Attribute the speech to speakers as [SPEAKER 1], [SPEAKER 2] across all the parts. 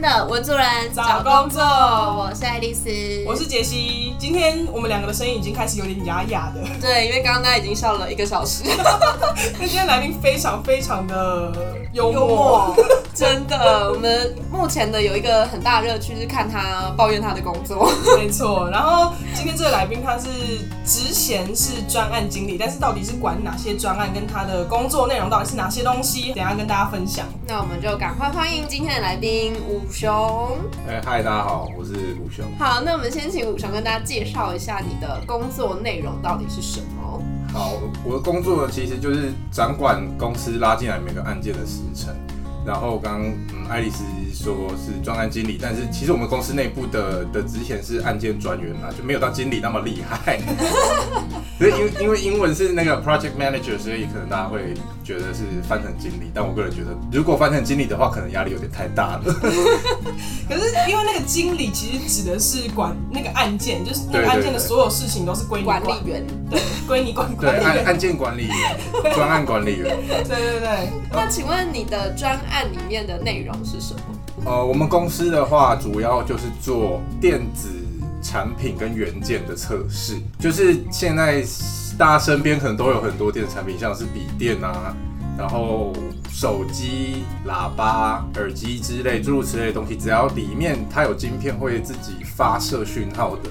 [SPEAKER 1] 的文主人
[SPEAKER 2] 找工作
[SPEAKER 1] 我是爱丽丝，
[SPEAKER 2] 我是杰西。今天我们两个的声音已经开始有点哑哑的，
[SPEAKER 1] 对，因为刚刚已经笑了一个小时。
[SPEAKER 2] 那今天来宾非常非常的幽默，
[SPEAKER 1] 真的。我们目前的有一个很大热趣是看他抱怨他的工作，
[SPEAKER 2] 没错。然后今天这个来宾他是职衔是专案经理，但是到底是管哪些专案，跟他的工作内容到底是哪些东西，等下跟大家分享。
[SPEAKER 1] 那我们就赶快欢迎今天的来宾武雄。
[SPEAKER 3] 哎，嗨，大家好，我是武雄。
[SPEAKER 1] 好，那我们先请武雄跟大家介绍一下你的工作内容到底是什么。
[SPEAKER 3] 好，我的工作其实就是掌管公司拉进来每个案件的时程。然后刚嗯，爱丽丝说是专案经理，但是其实我们公司内部的的之前是案件专员嘛，就没有到经理那么厉害。所以因因为英文是那个 project manager，所以可能大家会觉得是翻成经理。但我个人觉得，如果翻成经理的话，可能压力有点太大了。
[SPEAKER 2] 可是因为那个经理其实指的是管那个案件，就是那个案件的所有事情都是归你
[SPEAKER 1] 管理员，
[SPEAKER 2] 对，归你管。
[SPEAKER 3] 对，案案件管理员，专案管理员。
[SPEAKER 2] 对对对。
[SPEAKER 1] 那请问你的专案里面的内容是什么？
[SPEAKER 3] 呃，我们公司的话，主要就是做电子产品跟元件的测试。就是现在大家身边可能都有很多电子产品，像是笔电啊，然后手机、喇叭、耳机之类诸如此类的东西，只要里面它有晶片会自己发射讯号的，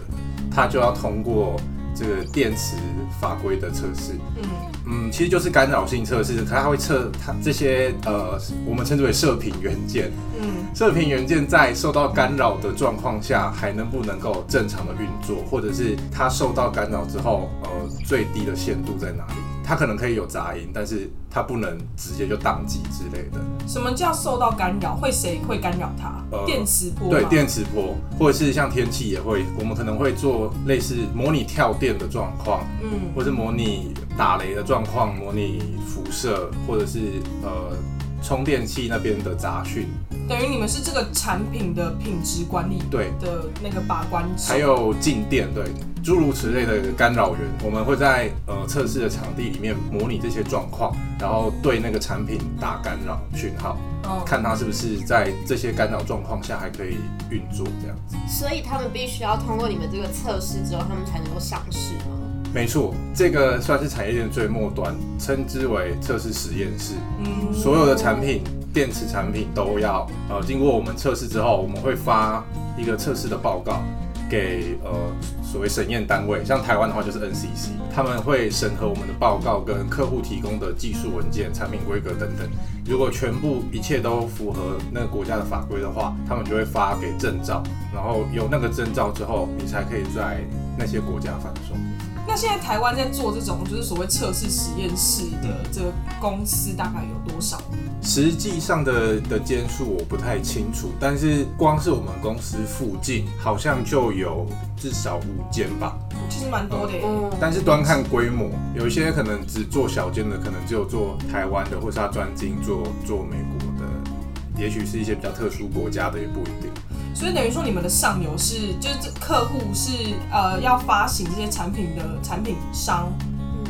[SPEAKER 3] 它就要通过这个电池法规的测试。嗯。嗯，其实就是干扰性测试，它会测它这些呃，我们称之为射频元件。嗯，射频元件在受到干扰的状况下，还能不能够正常的运作，或者是它受到干扰之后，呃，最低的限度在哪里？它可能可以有杂音，但是它不能直接就宕机之类的。
[SPEAKER 2] 什么叫受到干扰？会谁会干扰它？电磁波。
[SPEAKER 3] 对，电磁波，或者是像天气也会，我们可能会做类似模拟跳电的状况，嗯，或是模拟打雷的状况，模拟辐射，或者是呃充电器那边的杂讯。
[SPEAKER 2] 等于你们是这个产品的品质管理
[SPEAKER 3] 对
[SPEAKER 2] 的那个把关，
[SPEAKER 3] 还有静电对诸如此类的干扰源，我们会在呃测试的场地里面模拟这些状况，然后对那个产品打干扰讯号，看它是不是在这些干扰状况下还可以运作这样子。
[SPEAKER 1] 所以他们必须要通过你们这个测试之后，他们才能够上市吗？
[SPEAKER 3] 没错，这个算是产业链最末端，称之为测试实验室。嗯，所有的产品。电池产品都要呃经过我们测试之后，我们会发一个测试的报告给呃所谓审验单位，像台湾的话就是 NCC，他们会审核我们的报告跟客户提供的技术文件、产品规格等等。如果全部一切都符合那个国家的法规的话，他们就会发给证照，然后有那个证照之后，你才可以在那些国家贩售。
[SPEAKER 2] 那现在台湾在做这种就是所谓测试实验室的这个公司大概有多少？
[SPEAKER 3] 实际上的的间数我不太清楚，但是光是我们公司附近好像就有至少五间吧。
[SPEAKER 2] 其实蛮多的。
[SPEAKER 3] 嗯。但是端看规模，有一些可能只做小间的，可能只有做台湾的，或是他专精做做美国的，也许是一些比较特殊国家的，也不一定。
[SPEAKER 2] 所以等于说，你们的上游是就是客户是呃要发行这些产品的产品商，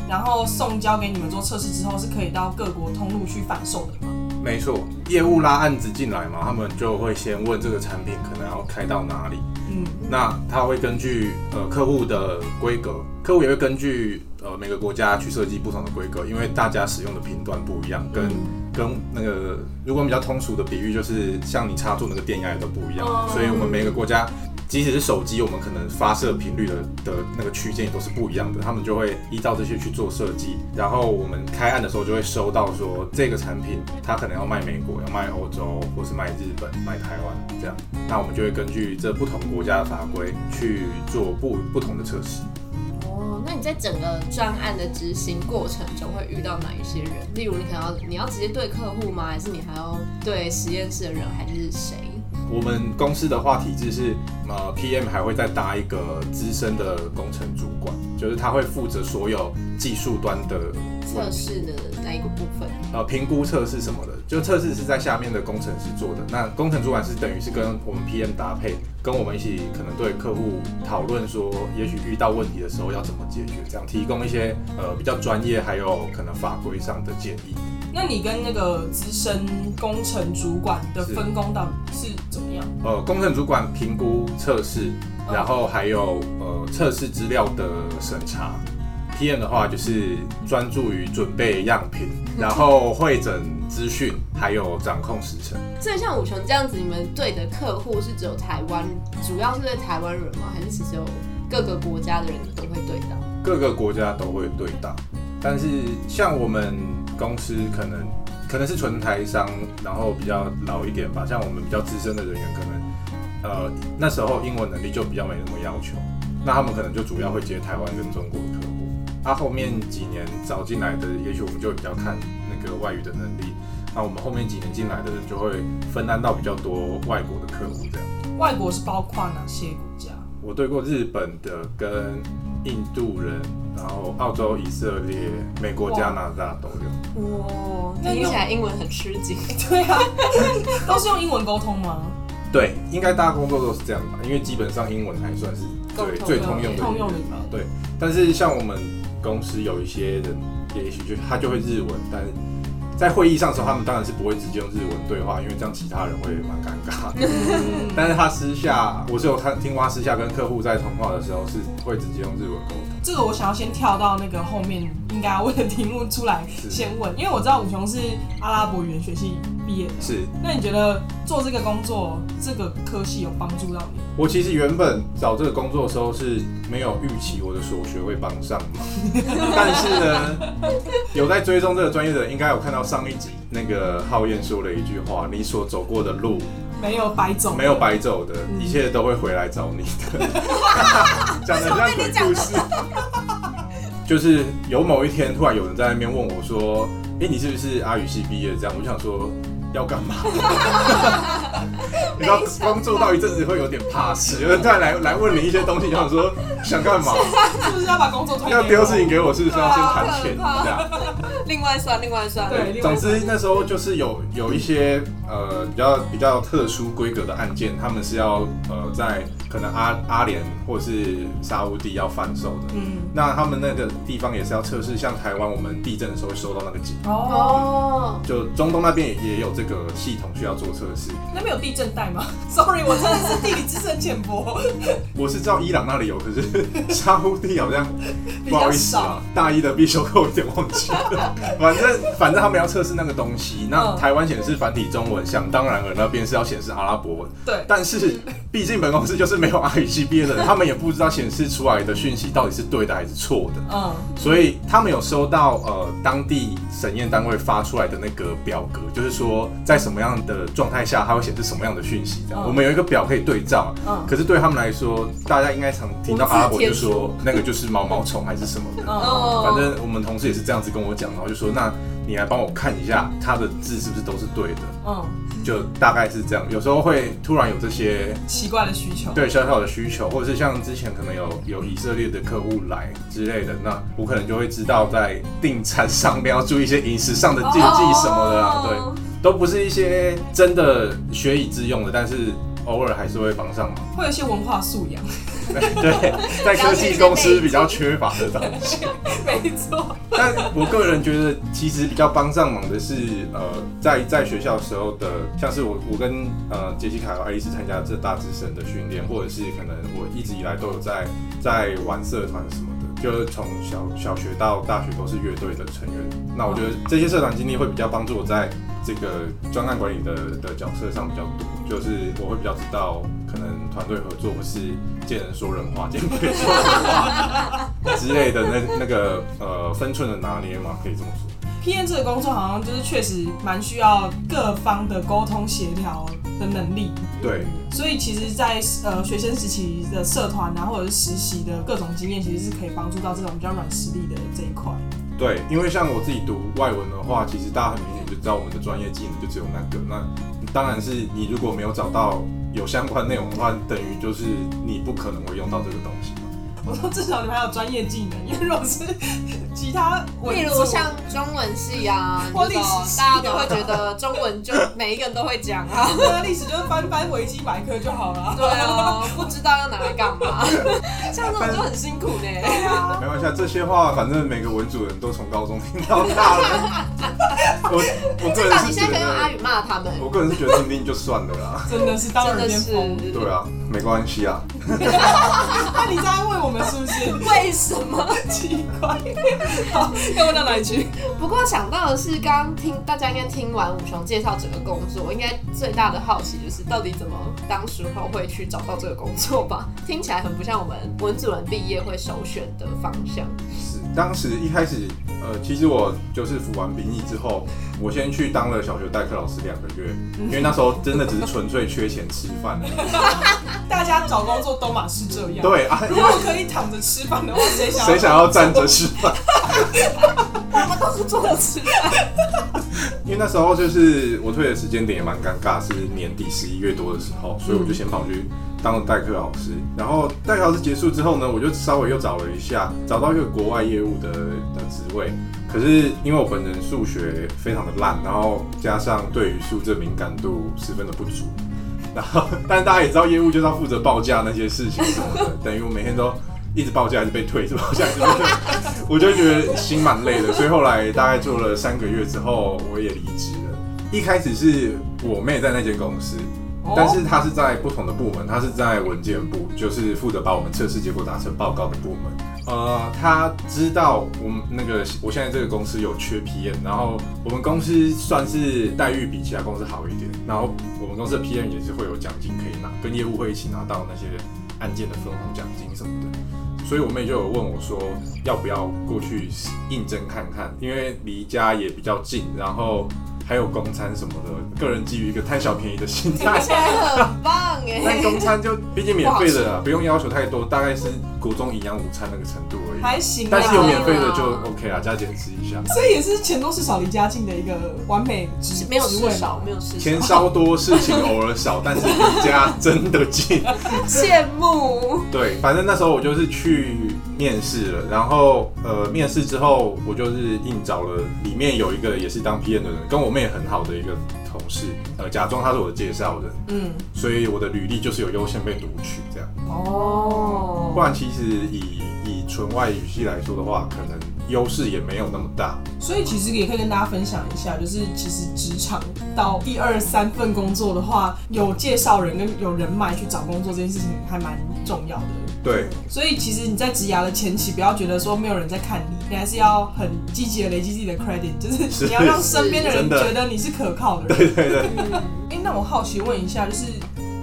[SPEAKER 2] 然后送交给你们做测试之后，是可以到各国通路去贩售的吗？
[SPEAKER 3] 没错，业务拉案子进来嘛，他们就会先问这个产品可能要开到哪里，嗯，那他会根据呃客户的规格，客户也会根据呃每个国家去设计不同的规格，因为大家使用的频段不一样，跟跟那个如果比较通俗的比喻，就是像你插座那个电压也都不一样，所以我们每个国家。即使是手机，我们可能发射频率的的那个区间也都是不一样的。他们就会依照这些去做设计，然后我们开案的时候就会收到说这个产品它可能要卖美国，要卖欧洲，或是卖日本、卖台湾这样。那我们就会根据这不同国家的法规去做不不同的测试。
[SPEAKER 1] 在整个专案的执行过程中会遇到哪一些人？例如你可能要你要直接对客户吗？还是你还要对实验室的人，还是谁？
[SPEAKER 3] 我们公司的话体制是，呃，PM 还会再搭一个资深的工程主管，就是他会负责所有技术端的
[SPEAKER 1] 测试的那一个部分，
[SPEAKER 3] 呃，评估测试什么的，就测试是在下面的工程师做的。那工程主管是等于是跟我们 PM 搭配，跟我们一起可能对客户讨论说，也许遇到问题的时候要怎么解决，这样提供一些呃比较专业还有可能法规上的建议。
[SPEAKER 2] 那你跟那个资深工程主管的分工到底是怎么样？
[SPEAKER 3] 呃，工程主管评估测试，
[SPEAKER 2] 嗯
[SPEAKER 3] 然后还有呃测试资料的审查。PM 的话就是专注于准备样品，然后会诊资讯，还有掌控时程。
[SPEAKER 1] 所以像五雄这样子，你们对的客户是只有台湾，主要是对台湾人吗？还是其实有各个国家的人都会对到？
[SPEAKER 3] 各个国家都会对到，但是像我们公司可能可能是纯台商，然后比较老一点吧，像我们比较资深的人员，可能呃那时候英文能力就比较没那么要求，那他们可能就主要会接台湾跟中国的客户。啊，后面几年找进来的，也许我们就比较看那个外语的能力。那我们后面几年进来的人就会分担到比较多外国的客户这样。
[SPEAKER 2] 外国是包括哪些国家？
[SPEAKER 3] 我对过日本的跟印度人，然后澳洲、以色列、美国、加拿大都有。
[SPEAKER 1] 哇，
[SPEAKER 2] 那
[SPEAKER 1] 听起来英文很吃紧。
[SPEAKER 2] 对啊，都是用英文沟通吗？
[SPEAKER 3] 对，应该大家工作都是这样吧，因为基本上英文还算是最
[SPEAKER 1] 通
[SPEAKER 3] 最通用的
[SPEAKER 2] 通用的
[SPEAKER 3] 语言
[SPEAKER 2] 语言
[SPEAKER 3] 对，但是像我们公司有一些人，也许就他就会日文，但是在会议上的时候，他们当然是不会直接用日文对话，因为这样其他人会蛮尴尬的。
[SPEAKER 2] 嗯，
[SPEAKER 3] 但是他私下，我是有看听过他私下跟客户在通话的时候，是会直接用日文沟通。
[SPEAKER 2] 这个我想要先跳到那个后面应该要问的题目出来先问，因为我知道武雄是阿拉伯语言学系毕业的。
[SPEAKER 3] 是
[SPEAKER 2] 那你觉得做这个工作，这个科系有帮助到你？
[SPEAKER 3] 我其实原本找这个工作的时候是没有预期我的所学会帮上忙，但是呢，有在追踪这个专业的人应该有看到上一集那个浩燕说了一句话：你所走过的路
[SPEAKER 2] 没有白走，
[SPEAKER 3] 没有白走的，一切都会回来找你的。讲的像鬼故事。就是有某一天，突然有人在那边问我说：“哎、你是不是阿语系毕业？”这样，我就想说要干嘛？你知道工作到一阵子会有点怕事，有人突然来来问你一些东西，你想说想干嘛？
[SPEAKER 2] 是不是要把工作
[SPEAKER 3] 要丢事情给我，是不是要先谈钱？这样。
[SPEAKER 1] 另外算，另外算。
[SPEAKER 2] 对，
[SPEAKER 3] 总之那时候就是有有一些呃比较比较特殊规格的案件，他们是要呃在可能阿阿联或是沙乌地要贩售的。
[SPEAKER 2] 嗯，
[SPEAKER 3] 那他们那个地方也是要测试，像台湾我们地震的时候会收到那个警，
[SPEAKER 2] 哦，
[SPEAKER 1] 哦，
[SPEAKER 3] 就中东那边也也有这个系统需要做测试。
[SPEAKER 2] 那边有地震带吗？Sorry，我真的是地理知识很浅薄。
[SPEAKER 3] 我是知道伊朗那里有，可是 沙乌地好像不好意思啊，大一的必修课我有点忘记了。反正反正他们要测试那个东西，那
[SPEAKER 2] 嗯
[SPEAKER 3] 台湾显示繁体中文，想当然尔那边是要显示阿拉伯文。
[SPEAKER 2] 对，
[SPEAKER 3] 但是毕竟本公司就是没有阿语系毕业的人，他们也不知道显示出来的讯息到底是对的还是错的。
[SPEAKER 2] 嗯，
[SPEAKER 3] 所以他们有收到呃当地审验单位发出来的那个表格，就是说在什么样的状态下它会显示什么样的讯息，这样、
[SPEAKER 2] 嗯
[SPEAKER 3] 我们有一个表可以对照。
[SPEAKER 2] 嗯
[SPEAKER 3] 可是对他们来说，大家应该常听到阿拉伯就说那个就是毛毛虫还是什么的。
[SPEAKER 2] 嗯，
[SPEAKER 1] 哦
[SPEAKER 3] 反正我们同事也是这样子跟我讲，然后就说那你来帮我看一下他的字是不是都是对的，
[SPEAKER 2] 嗯，
[SPEAKER 3] 就大概是这样。有时候会突然有这些
[SPEAKER 2] 奇怪的需求。
[SPEAKER 3] 对小小的需求，或者是像之前可能有有以色列的客户来之类的，那我可能就会知道在订餐上面要注意一些饮食上的禁忌什么的啦，对，
[SPEAKER 1] 哦
[SPEAKER 3] 都不是一些真的学以致用的，但是偶尔还是会帮上忙。
[SPEAKER 2] 会有一些文化素养，
[SPEAKER 3] 对，在科技公司比较缺乏的东西。
[SPEAKER 2] 没错。
[SPEAKER 3] 但我个人觉得，其实比较帮上忙的是，呃，在在学校时候的，像是我我跟呃杰西卡和爱丽丝参加这大之神的训练，或者是可能我一直以来都有在在玩社团什么的，就是从小小学到大学都是乐队的成员。那我觉得这些社团经历会比较帮助我在这个专案管理的的角色上比较多，就是我会比较知道可能团队合作或是见人说人话，见鬼说人话之类的那那个呃分寸的拿捏嘛，可以这么说。
[SPEAKER 2] PM 这个工作好像就是确实蛮需要各方的沟通协调的能力，
[SPEAKER 3] 对，
[SPEAKER 2] 所以其实在，呃学生时期的社团啊，或者是实习的各种经验，其实是可以帮助到这种比较软实力的这一块。
[SPEAKER 3] 对，因为像我自己读外文的话，其实大家很明显就知道我们的专业技能就只有那个。那当然是你如果没有找到有相关内容的话，等于就是你不可能会用到这个东西。
[SPEAKER 2] 我说至少你们还有专业技能，因为如果是其他文
[SPEAKER 1] 例如像中文系啊，
[SPEAKER 2] 或历史系啊
[SPEAKER 1] 大家都会觉得中文就每一个人都会讲啊。
[SPEAKER 2] 对啊，历史就是翻翻维基百科就好了。
[SPEAKER 1] 对啊，不知道要拿来干嘛，像这种就很辛苦呢。
[SPEAKER 2] 对啊，
[SPEAKER 3] 没关系啊，这些话反正每个文主人都从高中听到大了。我我个
[SPEAKER 1] 至少
[SPEAKER 3] 人是觉
[SPEAKER 1] 你现在可以用阿
[SPEAKER 3] 得，
[SPEAKER 1] 语骂他们，
[SPEAKER 3] 我个人是觉得听听就算了啦。
[SPEAKER 2] 真的是当耳
[SPEAKER 1] 真的是。
[SPEAKER 2] 边风。
[SPEAKER 3] 对啊，没关系啊。
[SPEAKER 2] 那你在安慰我们是不是？
[SPEAKER 1] 为什么？
[SPEAKER 2] 奇怪。好，要问到哪里去？
[SPEAKER 1] 不过想到的是，刚听大家应该听完武雄介绍整个工作，应该最大的好奇就是到底怎么当时候会去找到这个工作吧？听起来很不像我们文组人毕业会首选的方向。
[SPEAKER 3] 当时一开始，呃，其实我就是服完兵役之后，我先去当了小学代课老师两个月，因为那时候真的只是纯粹缺钱吃饭。
[SPEAKER 2] 大家找工作都嘛是这样。，
[SPEAKER 3] 对啊，因
[SPEAKER 2] 如果
[SPEAKER 3] 为
[SPEAKER 2] 可以躺着吃饭的话，谁想
[SPEAKER 3] 谁想要站着吃饭？
[SPEAKER 1] 我们都是坐着吃饭，
[SPEAKER 3] 因为那时候就是我退的时间点也蛮尴尬，是年底十一月多的时候，所以我就先跑去当了代课老师。然后代课老师结束之后呢，我就稍微又找了一下，找到一个国外业务的的职位。可是因为我本人数学非常的烂，然后加上对语数这敏感度十分的不足，然后但大家也知道业务就是要负责报价那些事情什么的，等于我每天都一直报价，一直被退，一直报价，一直被退，我就觉得心蛮累的，所以后来大概做了三个月之后，我也离职了。一开始是我妹在那间公司，但是他是在不同的部门，他是在文件部，就是负责把我们测试结果打成报告的部门。呃，他知道我们那个我现在这个公司有缺 PM，然后我们公司算是待遇比其他公司好一点，然后我们公司的 PM 也是会有奖金可以拿，跟业务会一起拿到那些案件的分红奖金什么的。所以我妹就有问我说，要不要过去应征看看，因为离家也比较近，然后还有公餐什么的。个人基于一个贪小便宜的心态
[SPEAKER 1] 听，起来很棒哎
[SPEAKER 3] 但
[SPEAKER 1] 哎。
[SPEAKER 3] 公餐就毕竟免费的啦，不用要求太多，大概是国中营养午餐那个程度而已。
[SPEAKER 2] 还行啊。
[SPEAKER 3] 但是有免费的就
[SPEAKER 1] 啊
[SPEAKER 3] OK 啦，加减吃一下。
[SPEAKER 2] 所以也是钱多事少离家近的一个完美职
[SPEAKER 1] 没有
[SPEAKER 2] 职位嘛
[SPEAKER 1] 事少，没有事
[SPEAKER 3] 钱
[SPEAKER 1] 少，
[SPEAKER 3] 稍多，事情偶尔少，但是离家真的近。
[SPEAKER 1] 羡慕。
[SPEAKER 3] 对，反正那时候我就是去面试了，然后呃，面试之后我就是硬找了里面有一个也是当 PM 的人，跟我妹很好的一个同事，呃，假装他是我的介绍人，
[SPEAKER 2] 嗯，
[SPEAKER 3] 所以我的履历就是有优先被读取这样。
[SPEAKER 2] 哦，
[SPEAKER 3] 不然其实以以纯外语系来说的话，可能优势也没有那么大。
[SPEAKER 2] 所以其实也可以跟大家分享一下，就是其实职场到第二三份工作的话，有介绍人跟有人脉去找工作这件事情还蛮重要的。
[SPEAKER 3] 对，
[SPEAKER 2] 所以其实你在职涯的前期，不要觉得说没有人在看你，你还是要很积极的累积自己的 credit，就是
[SPEAKER 3] 是
[SPEAKER 2] 你要让身边的人觉得你是可靠的人。
[SPEAKER 3] 对对对，
[SPEAKER 2] 哎、那我好奇问一下，就是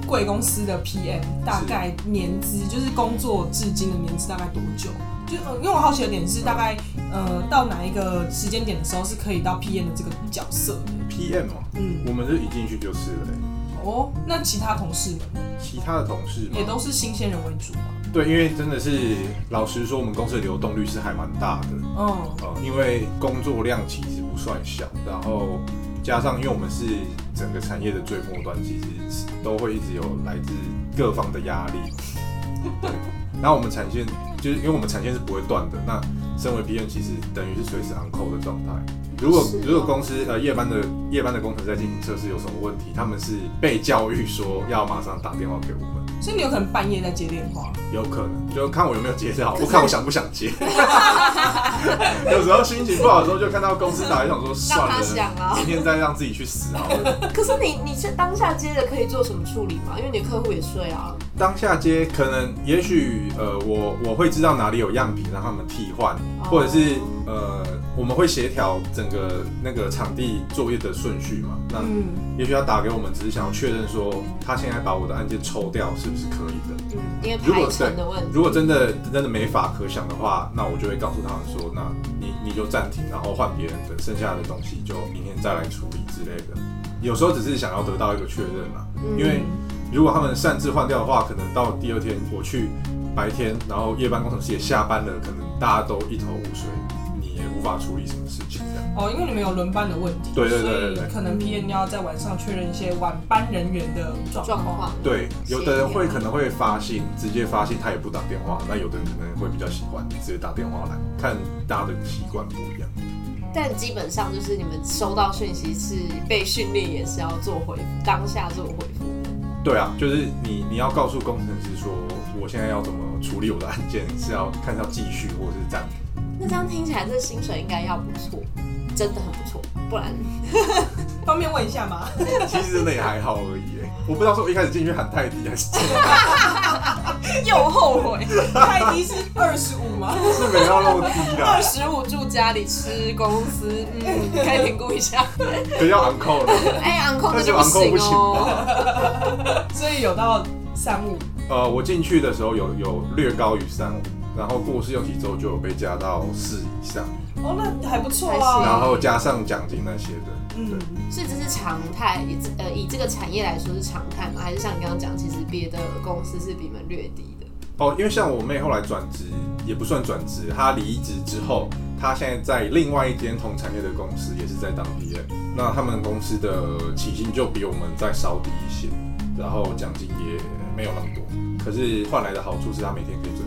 [SPEAKER 2] 贵公司的 PM 大概年资，就是工作至今的年资大概多久？就呃，因为我好奇的点是，大概呃到哪一个时间点的时候是可以到 PM 的这个角色的
[SPEAKER 3] ？PM 哦，
[SPEAKER 2] 嗯，
[SPEAKER 3] 我们是一进去就是了欸。
[SPEAKER 2] 哦，那其他同事们
[SPEAKER 3] 其他的同事嘛
[SPEAKER 2] 也都是新鲜人为主嘛？
[SPEAKER 3] 对，因为真的是老实说，我们公司的流动率是还蛮大的。
[SPEAKER 2] 嗯，
[SPEAKER 3] 呃，因为工作量其实不算小，然后加上因为我们是整个产业的最末端，其实都会一直有来自各方的压力。对，然后我们产线就是因为我们产线是不会断的，那身为 PM 其实等于是随时 on call 的状态。如果
[SPEAKER 1] 哦
[SPEAKER 3] 如果公司呃夜班的夜班的工程在进行测试有什么问题，他们是被教育说要马上打电话给我们。
[SPEAKER 2] 所以你有可能半夜在接电话。
[SPEAKER 3] 有可能，就看我有没有接到，我看我想不想接。有时候心情不好的时候，就看到公司打来，想说算了，明天再让自己去死好了。
[SPEAKER 1] 可是你你是当下接的，可以做什么处理吗？因为你的客户也睡啊。
[SPEAKER 3] 当下接可能，也许呃，我我会知道哪里有样品让他们替换，或者是呃，我们会协调整个那个场地作业的顺序嘛。那
[SPEAKER 2] 嗯，
[SPEAKER 3] 也许他打给我们，只是想要确认说他现在把我的案件抽掉是不是可以的。
[SPEAKER 1] 嗯，因为
[SPEAKER 3] 如果
[SPEAKER 1] 排程的问题。
[SPEAKER 3] 如果真的真的没法可想的话，那我就会告诉他们说，那你你就暂停，然后换别人的，剩下的东西就明天再来处理之类的。有时候只是想要得到一个确认嘛，
[SPEAKER 1] 嗯
[SPEAKER 3] 因为如果他们擅自换掉的话，可能到第二天我去白天，然后夜班工程师也下班了，可能大家都一头雾水，处理什么事情这样。
[SPEAKER 2] 哦，因为你们有轮班的问题，
[SPEAKER 3] 对对对对对
[SPEAKER 2] 所以可能 PM 要在晚上确认一些晚班人员的状况。
[SPEAKER 3] 对，有的人会可能会发信，直接发信，他也不打电话。那有的人可能会比较喜欢直接打电话来，看大家的习惯不一样。
[SPEAKER 1] 但基本上就是你们收到讯息是被训练，也是要做回复，当下做回复。
[SPEAKER 3] 对啊，就是你你要告诉工程师说，我现在要怎么处理我的案件，是要看是要继续或者是暂停。
[SPEAKER 1] 那这样听起来，这薪水应该要不错，真的很不错，不然
[SPEAKER 2] 方便问一下吗？
[SPEAKER 3] 其实真的也还好而已耶。我不知道是我一开始进去喊太低，还是
[SPEAKER 1] 又后悔。
[SPEAKER 2] 太低是二十五吗？
[SPEAKER 3] 是没有那么低
[SPEAKER 1] 二，十五住家里吃公司，嗯，可以评估一下。
[SPEAKER 3] 可要 uncle 了。
[SPEAKER 1] 哎，uncle 那
[SPEAKER 3] 但是
[SPEAKER 1] 就
[SPEAKER 3] 不行
[SPEAKER 1] 哦。
[SPEAKER 3] 吧？
[SPEAKER 2] 所以有到三五。
[SPEAKER 3] 呃，我进去的时候有有略高于三五，然后过试用期之后就有被加到四以上，
[SPEAKER 2] 哦，那还不错
[SPEAKER 1] 还
[SPEAKER 2] 啊。
[SPEAKER 3] 然后加上奖金那些的。
[SPEAKER 2] 嗯，
[SPEAKER 1] 所以这是常态，以这呃以这个产业来说是常态吗？还是像你刚刚讲，其实别的公司是比你们略低的？
[SPEAKER 3] 哦，因为像我妹后来转职，也不算转职，她离职之后，她现在在另外一间同产业的公司，也是在当 PM。那他们公司的起薪就比我们再稍低一些，然后奖金也没有那么多。可是换来的好处是，她每天可以准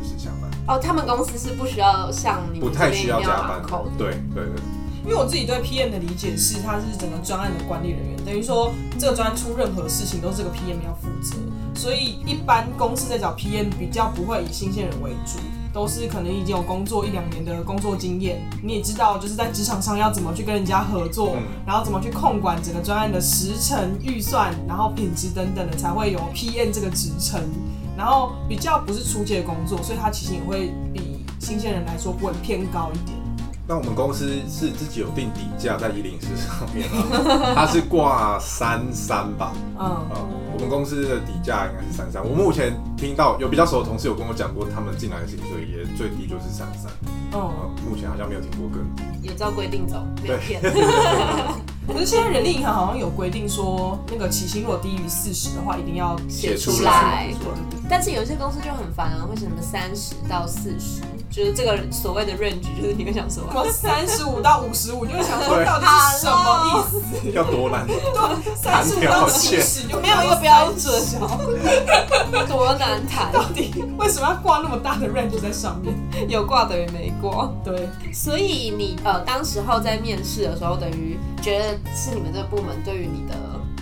[SPEAKER 1] 哦，他们公司是不需要像你们
[SPEAKER 3] 不太需
[SPEAKER 1] 这边要
[SPEAKER 3] 要加班
[SPEAKER 1] uncle 的。
[SPEAKER 3] 对对对，
[SPEAKER 2] 因为我自己对 PM 的理解是，他是整个专案的管理人员，等于说这个专案出任何事情都是这个 PM 要负责，所以一般公司在找 PM 比较不会以新鲜人为主。都是可能已经有工作一两年的工作经验，你也知道就是在职场上要怎么去跟人家合作，
[SPEAKER 3] 嗯
[SPEAKER 2] 然后怎么去控管整个专案的时程、预算，然后品质等等的，才会有 PM 这个职称。然后比较不是出界的工作，所以它其实也会比新鲜人来说会偏高一点。
[SPEAKER 3] 那我们公司是自己有定底价在一零四上面啊，它是挂三三吧，
[SPEAKER 2] 嗯，
[SPEAKER 3] 啊，我们公司的底价应该是三三。我目前听到有比较熟的同事有跟我讲过，他们进来的薪水也最低就是三三。
[SPEAKER 2] 嗯，
[SPEAKER 3] 呃，目前好像没有听过更低。
[SPEAKER 1] 有照规定走，没有骗。
[SPEAKER 2] 可是现在人力银行好像有规定说，那个起薪如果低于四十的话，一定要
[SPEAKER 1] 写
[SPEAKER 3] 出
[SPEAKER 1] 出来。
[SPEAKER 2] 对对对
[SPEAKER 1] 但是有些公司就很烦啊，为什么三十到四十，就是这个所谓的 range，就是你会想说，
[SPEAKER 2] 什 么三十五到五十五，就会想说
[SPEAKER 3] 对
[SPEAKER 2] 到底是什么意思？
[SPEAKER 3] 要多难？
[SPEAKER 2] 三十五到七十就
[SPEAKER 1] 没有一个标准，多难谈，
[SPEAKER 2] 到底为什么要挂那么大的 range 在上面？
[SPEAKER 1] 有挂等于没挂。
[SPEAKER 2] 对，
[SPEAKER 1] 所以你呃，当时候在面试的时候，等于觉得是你们这个部门对于你的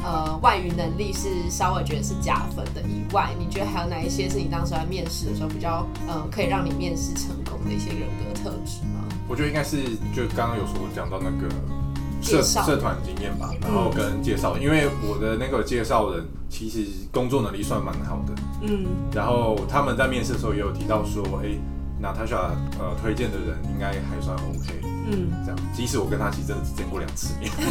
[SPEAKER 1] 呃外语能力是稍微觉得是加分的以外，你觉得还有哪一些是你当时在面试的时候比较呃可以让你面试成功的一些人格特质吗？
[SPEAKER 3] 我觉得应该是就刚刚有说讲到那个社社团经验吧，然后跟介绍人，因为我的那个介绍人其实工作能力算蛮好的，
[SPEAKER 2] 嗯，
[SPEAKER 3] 然后他们在面试的时候也有提到说，哎、娜塔莎呃推荐的人应该还算 OK，
[SPEAKER 2] 嗯，
[SPEAKER 3] 这样，即使我跟他其实真的只见过两次面，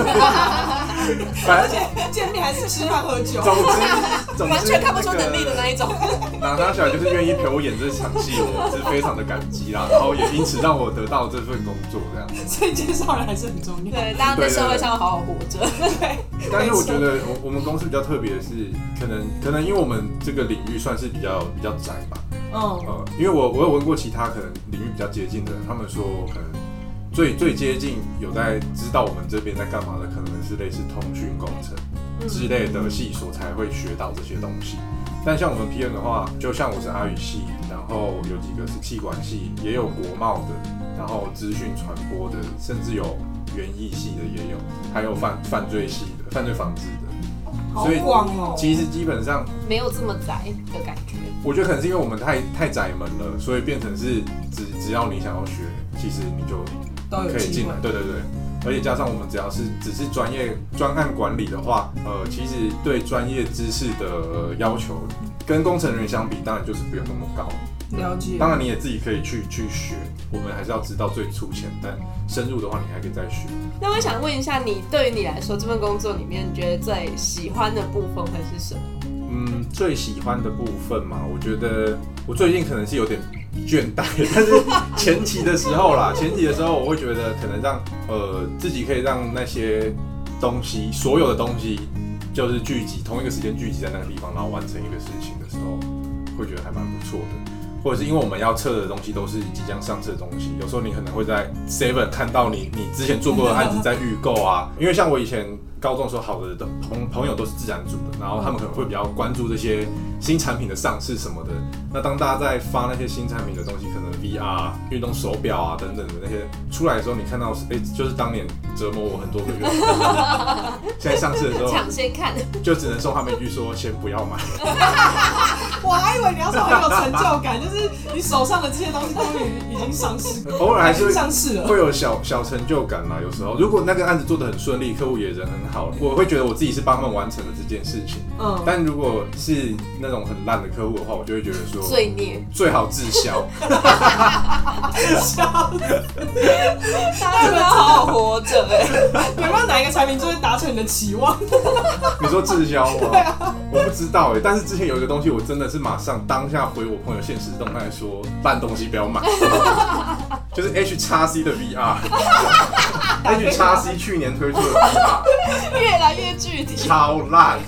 [SPEAKER 3] 而且
[SPEAKER 2] 见面还是吃饭喝酒，
[SPEAKER 3] 总之 总之
[SPEAKER 1] 完全看不出能力的那一种。
[SPEAKER 3] 娜塔莎就是愿意陪我演这场戏，我是非常的感激啦，然后也因此让我得到这份工作这样。
[SPEAKER 2] 所以介绍人还是很重要。
[SPEAKER 1] 对，大家在社会上好好活着。
[SPEAKER 2] 对，
[SPEAKER 3] 但是我觉得我我们公司比较特别的是，可能可能因为我们这个领域算是比较比较窄吧，
[SPEAKER 2] 嗯，
[SPEAKER 3] 呃，因为我我有问过其他可能领域比较接近的人，他们说可能最最接近有在知道我们这边在干嘛的，可能是类似通讯工程之类的系所才会学到这些东西。但像我们 PM 的话，就像我是阿语系，然后有几个是气管系，也有国贸的，然后资讯传播的，甚至有园艺系的也有，还有犯犯罪系的，犯罪防治的。
[SPEAKER 2] 好
[SPEAKER 3] 所以。其实基本上
[SPEAKER 1] 没有这么窄的感觉。
[SPEAKER 3] 我觉得可能是因为我们太太窄门了，所以变成是只只要你想要学，其实你就
[SPEAKER 2] 都有
[SPEAKER 3] 可以进来。。对对对，而且加上我们只要是只是专业专案管理的话，呃，其实对专业知识的、呃要求跟工程人员相比，当然就是不用那么高。
[SPEAKER 2] 了解。
[SPEAKER 3] 当然你也自己可以去去学，我们还是要知道最粗浅，但深入的话你还可以再学。
[SPEAKER 1] 那我想问一下，你对于你来说，这份工作里面，你觉得最喜欢的部分会是什么？
[SPEAKER 3] 嗯，最喜欢的部分嘛，我觉得我最近可能是有点倦怠，但是前期的时候啦，前期的时候我会觉得可能让呃自己可以让那些东西，所有的东西就是聚集同一个时间聚集在那个地方，然后完成一个事情的时候，会觉得还蛮不错的。或者是因为我们要测的东西都是即将上市的东西，有时候你可能会在 Seven 看到你你之前做过的案子在预购啊。因为像我以前高中的时候，好的的朋朋友都是自然组的，然后他们可能会比较关注这些新产品的上市什么的。那当大家在发那些新产品的东西，可能 VR 运动手表啊等等的那些出来的时候，你看到是哎、就是当年折磨我很多个月，现在上市的时候
[SPEAKER 1] 抢先看，
[SPEAKER 3] 就只能送他们一句说先不要买。
[SPEAKER 2] 我还以为你要说很有成就感，就是你手上的这些东西终于已经上市，
[SPEAKER 3] 偶尔还是会
[SPEAKER 2] 上市了。
[SPEAKER 3] 会有小小成就感嘛。有时候如果那个案子做的很顺利，客户也人很好，我会觉得我自己是帮他们完成了这件事情。
[SPEAKER 2] 嗯，
[SPEAKER 3] 但如果是那种很烂的客户的话，我就会觉得说
[SPEAKER 1] 罪孽，
[SPEAKER 3] 最好滞销。
[SPEAKER 2] 笑死，
[SPEAKER 1] 大家真的好好活着哎。
[SPEAKER 2] 有没有哪一个产品就会达成你的期望？
[SPEAKER 3] 你说滞销吗？我不知道哎、但是之前有一个东西，我真的是马上当下回我朋友现实动态说，烂东西不要买，就是 H x C 的 VR。H x C 去年推出的 VR
[SPEAKER 1] 越来越具体。
[SPEAKER 3] 超烂，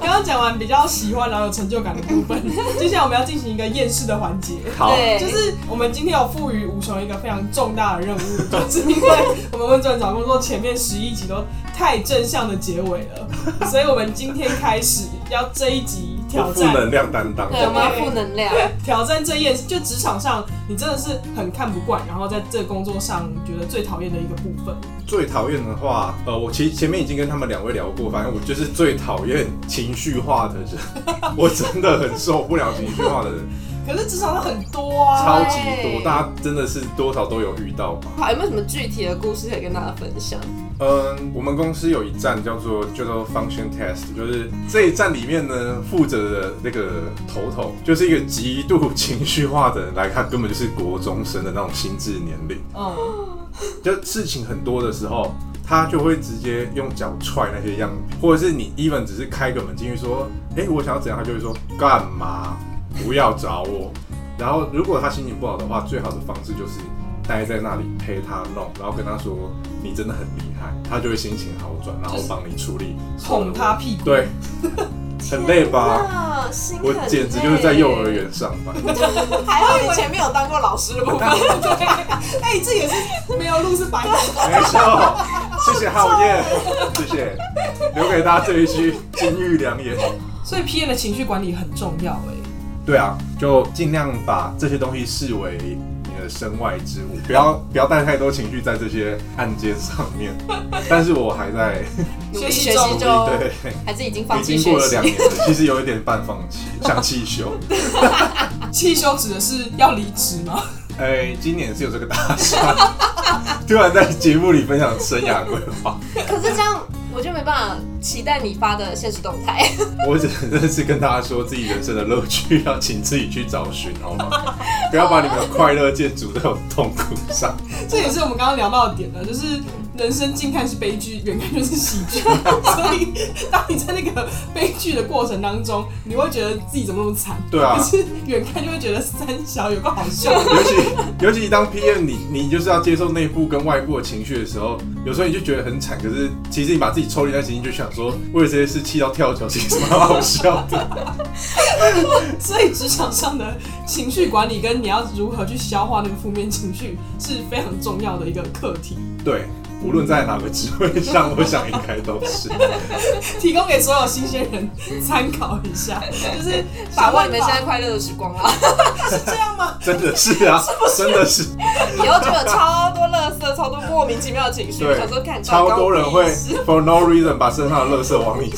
[SPEAKER 2] 刚刚讲完比较喜欢然后有成就感的部分，接下来我们要进行一个验视的环节。
[SPEAKER 3] 好，
[SPEAKER 1] 对，
[SPEAKER 2] 就是我们今天有赋予吴雄一个非常重大的任务，就是因为我们温转找工作前面十一集都太正向的结尾了，所以我们今天开始要这一集挑战
[SPEAKER 3] 负能量担当。
[SPEAKER 1] 对，我们要负能量。
[SPEAKER 2] 挑战这验视，就职场上你真的是很看不惯，然后在这个工作上觉得最讨厌的一个部分。
[SPEAKER 3] 最讨厌的话，呃，我其实前面已经跟他们两位聊过，反正我就是最讨厌情绪化的人，我真的很受不了情绪化的人，
[SPEAKER 2] 可是职场上很多啊，
[SPEAKER 3] 超级多，大家真的是多少都有遇到吧。
[SPEAKER 1] 好，有没有什么具体的故事可以跟大家分享？
[SPEAKER 3] 嗯，我们公司有一站叫做叫做 function test，就是这一站里面呢，负责的那个头头就是一个极度情绪化的人来看，根本就是国中生的那种心智年龄。
[SPEAKER 2] 嗯，
[SPEAKER 3] 就事情很多的时候，他就会直接用脚踹那些样品，或者是你 even 只是开个门进去说，哎、我想要怎样，他就会说干嘛，不要找我。然后如果他心情不好的话，最好的方式就是待在那里陪他弄，然后跟他说你真的很厉害，他就会心情好转，然后帮你处理。
[SPEAKER 2] 哄他屁股。
[SPEAKER 3] 对，很累吧？我
[SPEAKER 1] 累
[SPEAKER 3] 简直就是在幼儿。园上班。
[SPEAKER 1] 还好你前面有当过老师的部分。
[SPEAKER 2] 对，哎、这也是没有路是白的。
[SPEAKER 3] 没错，谢谢浩燕，谢谢，留给大家这一句金玉良言。
[SPEAKER 2] 所以 P N 的情绪管理很重要哎、
[SPEAKER 3] 对啊，就尽量把这些东西视为身外之物，不要不要带太多情绪在这些案件上面。但是我还在，
[SPEAKER 1] 努力
[SPEAKER 2] 学习中
[SPEAKER 1] 学习中，
[SPEAKER 3] 对，
[SPEAKER 1] 还是已经放
[SPEAKER 3] 已经过了？两年了，其实有一点半放弃，像汽修。
[SPEAKER 2] 汽修指的是要离职吗？
[SPEAKER 3] 哎，今年是有这个打算，突然在节目里分享生涯规划，
[SPEAKER 1] 可是这样我就没办法期待你发的现实动态。
[SPEAKER 3] 我只能是跟大家说，自己人生的乐趣要请自己去找寻，好吗？不要把你们的快乐建筑在我痛苦上。
[SPEAKER 2] 这也是我们刚刚聊到的点呢，就是人生近看是悲剧，远看就是喜剧。所以当你在那个悲剧的过程当中，你会觉得自己怎么那么惨？
[SPEAKER 3] 对啊
[SPEAKER 2] 可是远看就会觉得三小有个好笑的。
[SPEAKER 3] 尤其 尤其当 PM，你你就是要接受内部跟外部的情绪的时候，有时候你就觉得很惨，可是其实你把自己抽离在情境，就想说为了这些事气到跳脚，其实蛮好笑的。
[SPEAKER 2] 所以职场上的情绪管理跟你要如何去消化那个负面情绪是非常重要的一个课题，
[SPEAKER 3] 对，无论在哪个职位上，我想应该都是。
[SPEAKER 2] 提供给所有新鲜人参考一下，就是
[SPEAKER 1] 把握你们现在快乐的时光啊！
[SPEAKER 2] 是这样吗？
[SPEAKER 3] 真的是啊，真的是，
[SPEAKER 1] 以后就有超多垃圾，超多莫名其妙的情绪。
[SPEAKER 3] 对
[SPEAKER 1] 想说看
[SPEAKER 3] 超多人会 for no reason 把身上的垃圾往里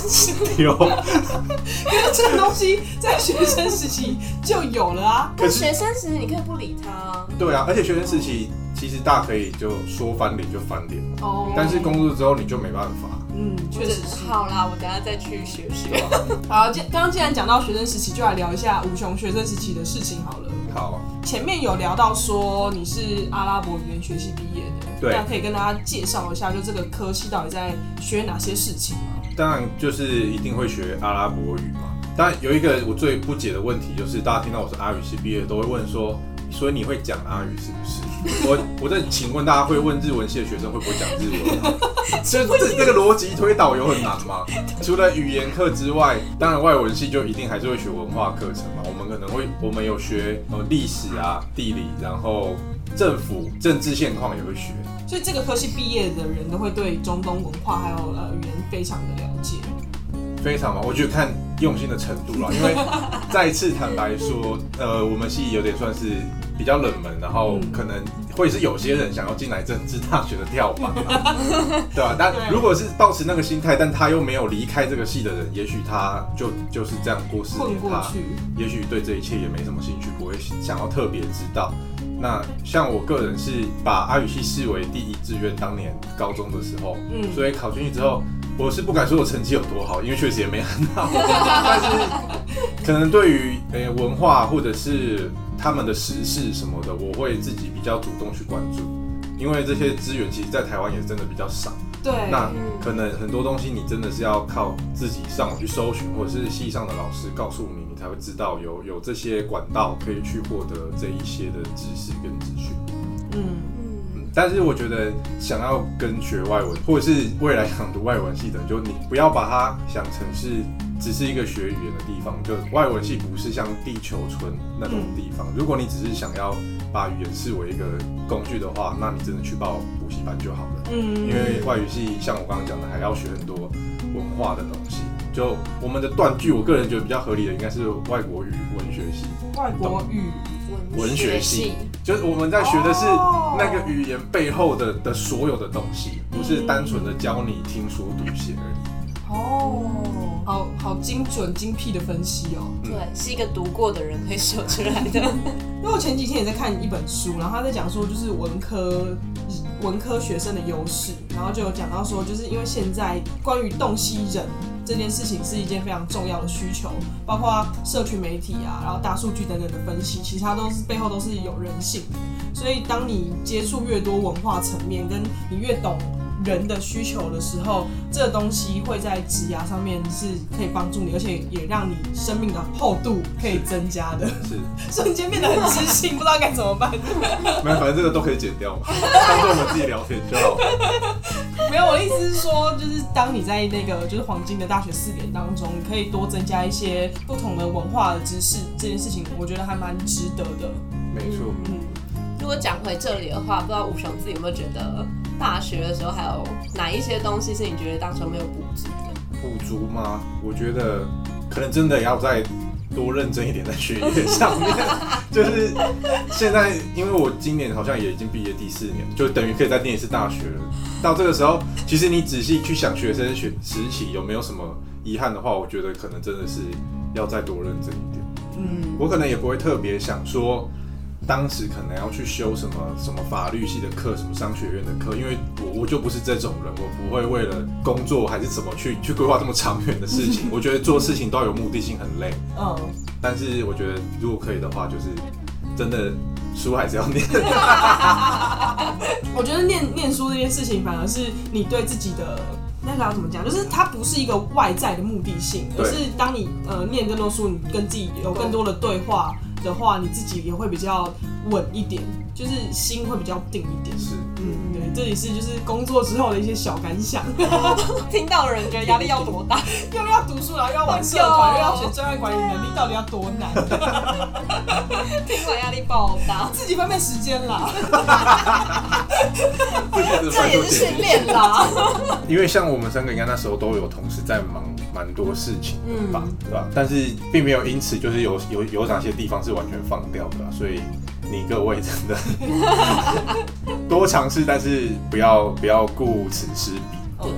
[SPEAKER 3] 丢。
[SPEAKER 2] 因为这个东西在学生时期就有了啊。
[SPEAKER 1] 可学生时你可以不理他啊。
[SPEAKER 3] 对啊，而且学生时期其实大可以就说翻脸就翻脸，
[SPEAKER 2] 哦
[SPEAKER 3] 但是工作之后你就没办法。
[SPEAKER 2] 嗯，确实是。
[SPEAKER 1] 好啦，我等下再去学学。
[SPEAKER 2] 好，既刚刚既然讲到学生时期，就来聊一下吴雄学生时期的事情好了。
[SPEAKER 3] 好，
[SPEAKER 2] 前面有聊到说你是阿拉伯语言学系毕业的，
[SPEAKER 3] 对
[SPEAKER 2] 那可以跟大家介绍一下，就这个科系到底在学哪些事情吗？
[SPEAKER 3] 当然就是一定会学阿拉伯语嘛。当然有一个我最不解的问题，就是大家听到我是阿语系毕业，都会问说所以你会讲阿语是不是？我我在请问大家会问日文系的学生会不会讲日文吗？这这这个逻辑推导有很难吗？除了语言课之外，当然外文系就一定还是会学文化课程嘛。我们可能会我们有学呃历史啊、地理，然后政府政治现况也会学。
[SPEAKER 2] 所以这个科系毕业的人都会对中东文化还有呃语言非常的了解。
[SPEAKER 3] 非常忙，我觉得看用心的程度了。因为 再次坦白说，呃，我们系有点算是比较冷门，然后可能会是有些人想要进来政治大学的跳板嘛，对吧、但如果是保持那个心态，但他又没有离开这个系的人，也许他就就是这样过四年，他，也许对这一切也没什么兴趣，不会想要特别知道。那像我个人是把阿语系视为第一志愿，当年高中的时候，
[SPEAKER 2] 嗯，
[SPEAKER 3] 所以考进去之后，我是不敢说我成绩有多好，因为确实也没很好，但是可能对于呃、文化或者是他们的时事什么的，我会自己比较主动去关注，因为这些资源其实在台湾也真的比较少。
[SPEAKER 2] 对，
[SPEAKER 3] 那
[SPEAKER 1] 嗯
[SPEAKER 3] 可能很多东西你真的是要靠自己上网去搜寻，或者是系上的老师告诉你，你才会知道有有这些管道可以去获得这一些的知识跟资讯。
[SPEAKER 2] 嗯，
[SPEAKER 3] 但是我觉得想要跟学外文，或者是未来想读外文系的，就你不要把它想成是只是一个学语言的地方。就外文系不是像地球村那种地方。如果你只是想要把语言视为一个工具的话，那你真的去报补习班就好了。
[SPEAKER 2] 嗯，
[SPEAKER 3] 因为外语系像我刚刚讲的，还要学很多文化的东西。就我们的断句，我个人觉得比较合理的应该是外国语文学系。
[SPEAKER 2] 外国语，
[SPEAKER 3] 文学系，就是我们在学的是
[SPEAKER 2] 哦
[SPEAKER 3] 那个语言背后的的所有的东西，不是单纯的教你听说读写而已。
[SPEAKER 2] 哦，好好精准精辟的分析哦。
[SPEAKER 1] 对，是一个读过的人可以说出来的。
[SPEAKER 2] 因为我前几天也在看一本书，然后他在讲说，就是文科文科学生的优势，然后就有讲到说，就是因为现在关于洞悉人这件事情是一件非常重要的需求，包括社群媒体啊，然后大数据等等的分析，其实它都是背后都是有人性的。所以当你接触越多文化层面，跟你越懂人的需求的时候，这个东西会在职涯上面是可以帮助你，而且也让你生命的厚度可以增加的。
[SPEAKER 3] 是，
[SPEAKER 2] 瞬间变得很知性，不知道该怎么办。
[SPEAKER 3] 没有，反正这个都可以剪掉嘛，当做我们自己聊天就好。
[SPEAKER 2] 没有，我的意思是说，就是当你在那个就是黄金的大学四年当中，你可以多增加一些不同的文化的知识，这件事情我觉得还蛮值得的。
[SPEAKER 3] 没错，
[SPEAKER 2] 嗯，
[SPEAKER 1] 如果讲回这里的话，不知道吴雄自己有没有觉得大学的时候还有哪一些东西是你觉得当时没有补足的？
[SPEAKER 3] 补足吗？我觉得可能真的要再多认真一点在学业上面。就是现在，因为我今年好像也已经毕业第四年，就等于可以再念一次大学了。到这个时候，其实你仔细去想学生学时期有没有什么遗憾的话，我觉得可能真的是要再多认真一点。
[SPEAKER 2] 嗯，
[SPEAKER 3] 我可能也不会特别想说，当时可能要去修什么什么法律系的课，什么商学院的课，因为我我就不是这种人，我不会为了工作还是怎么去去规划这么长远的事情。我觉得做事情都要有目的性，很累。
[SPEAKER 2] 嗯，
[SPEAKER 3] 但是我觉得如果可以的话，就是真的书还是要念。
[SPEAKER 2] 我觉得念念书这件事情，反而是你对自己的那个要怎么讲，就是它不是一个外在的目的性，而是当你呃念更多书，你跟自己有更多的对话的话，你自己也会比较稳一点，就是心会比较定一点。
[SPEAKER 3] 是，
[SPEAKER 2] 嗯，对，这也是就是工作之后的一些小感想。
[SPEAKER 1] 听到的人觉得压力要多大？
[SPEAKER 2] 又要读书，然后又要玩社团，又要学专业管理能力，到底要多难？
[SPEAKER 1] 听完压力爆大，
[SPEAKER 2] 自己分配时间啦。
[SPEAKER 3] 这
[SPEAKER 1] 也是训练啦。
[SPEAKER 3] 因为像我们三个应该那时候都有同时在忙蛮多事情的吧，对吧？但是并没有因此就是有有有哪些地方是完全放掉的啊、所以你各位真的 多尝试，但是不要不要顾此失彼。
[SPEAKER 1] 对，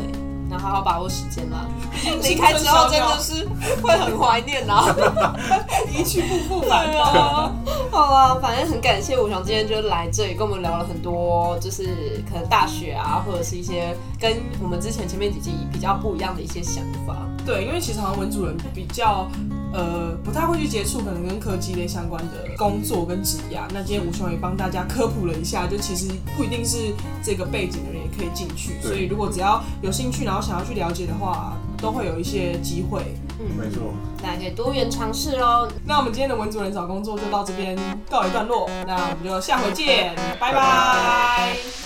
[SPEAKER 1] 然后好好把握时间啦。离开之后真的是会很怀念啦。
[SPEAKER 2] 一去不复返。
[SPEAKER 1] 啊，好啊，反正很感谢武雄今天就来这里跟我们聊了很多，就是可能大学啊，或者是一些跟我们之前前面几集比较不一样的一些想法。
[SPEAKER 2] 对，因为其实好像文主任比较呃不太会去接触可能跟科技类相关的工作跟职业。那今天吴雄也帮大家科普了一下，就其实不一定是这个背景的人也可以进去，所以如果只要有兴趣，然后想要去了解的话，都会有一些机会
[SPEAKER 1] 嗯，
[SPEAKER 3] 没错。
[SPEAKER 1] 大家可以多元尝试哦。
[SPEAKER 2] 那我们今天的文主任找工作就到这边告一段落，那我们就下回见，拜
[SPEAKER 3] 拜
[SPEAKER 2] 拜